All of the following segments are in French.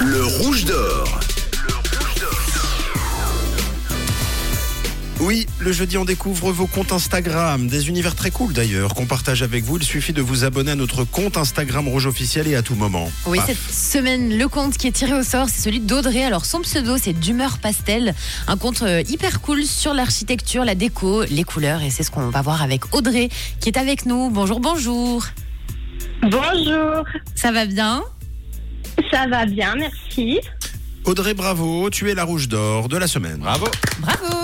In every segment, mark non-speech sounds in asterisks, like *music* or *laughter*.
Le rouge d'or. Oui, le jeudi, on découvre vos comptes Instagram, des univers très cool d'ailleurs, qu'on partage avec vous. Il suffit de vous abonner à notre compte Instagram Rouge Officiel et à tout moment. Oui, Paf. cette semaine, le compte qui est tiré au sort, c'est celui d'Audrey. Alors, son pseudo, c'est d'humeur pastel. Un compte euh, hyper cool sur l'architecture, la déco, les couleurs. Et c'est ce qu'on va voir avec Audrey, qui est avec nous. Bonjour, bonjour. Bonjour, Ça va bien? Ça va bien, merci. Audrey, bravo, tu es la Rouge d'or de la semaine. Bravo. Bravo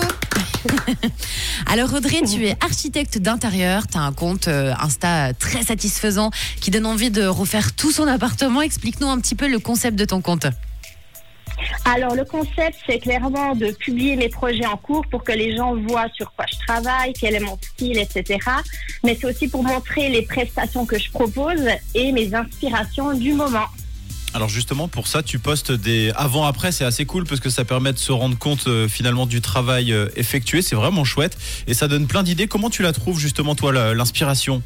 *laughs* Alors Audrey, tu es architecte d'intérieur, tu as un compte euh, Insta très satisfaisant qui donne envie de refaire tout son appartement. Explique-nous un petit peu le concept de ton compte. Alors le concept, c'est clairement de publier mes projets en cours pour que les gens voient sur quoi je travaille, quel est mon style, etc. Mais c'est aussi pour montrer les prestations que je propose et mes inspirations du moment. Alors justement pour ça tu postes des avant-après c'est assez cool parce que ça permet de se rendre compte euh, finalement du travail euh, effectué c'est vraiment chouette et ça donne plein d'idées comment tu la trouves justement toi l'inspiration?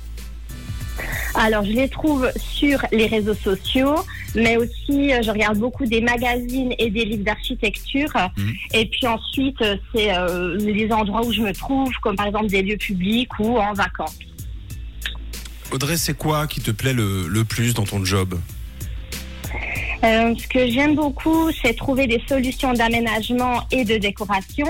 Alors je les trouve sur les réseaux sociaux, mais aussi euh, je regarde beaucoup des magazines et des livres d'architecture. Mhm. Et puis ensuite, c'est euh, les endroits où je me trouve, comme par exemple des lieux publics ou en vacances. Audrey, c'est quoi qui te plaît le, le plus dans ton job? Euh, ce que j'aime beaucoup, c'est trouver des solutions d'aménagement et de décoration.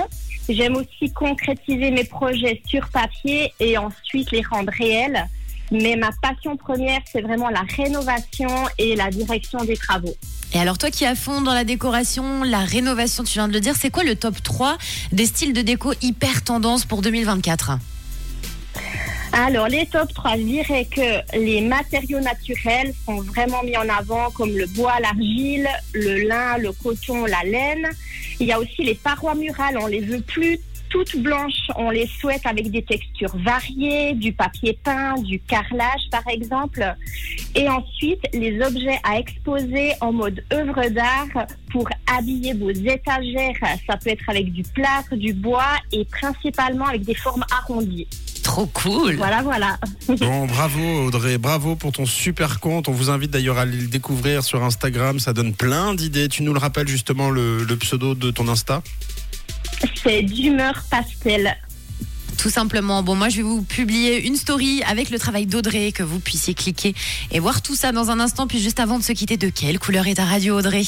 J'aime aussi concrétiser mes projets sur papier et ensuite les rendre réels. Mais ma passion première, c'est vraiment la rénovation et la direction des travaux. Et alors toi qui es à fond dans la décoration, la rénovation, tu viens de le dire, c'est quoi le top 3 des styles de déco hyper tendance pour 2024 Alors, les top 3, je dirais que les matériaux naturels sont vraiment mis en avant, comme le bois, l'argile, le lin, le coton, la laine. Il y a aussi les parois murales, on les veut plus toutes blanches, on les souhaite avec des textures variées, du papier peint, du carrelage par exemple. Et ensuite, les objets à exposer en mode œuvre d'art pour habiller vos étagères. Ça peut être avec du plâtre, du bois et principalement avec des formes arrondies. Trop cool Voilà, voilà. *laughs* Bon, bravo Audrey, bravo pour ton super compte. On vous invite d'ailleurs à aller le découvrir sur Instagram, ça donne plein d'idées. Tu nous le rappelles justement le, le pseudo de ton Insta? C'est d'humeur pastel. Tout simplement. Bon, moi, je vais vous publier une story avec le travail d'Audrey, que vous puissiez cliquer et voir tout ça dans un instant. Puis juste avant de se quitter, de quelle couleur est ta radio, Audrey?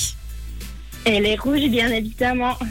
Et les rouges, bien évidemment.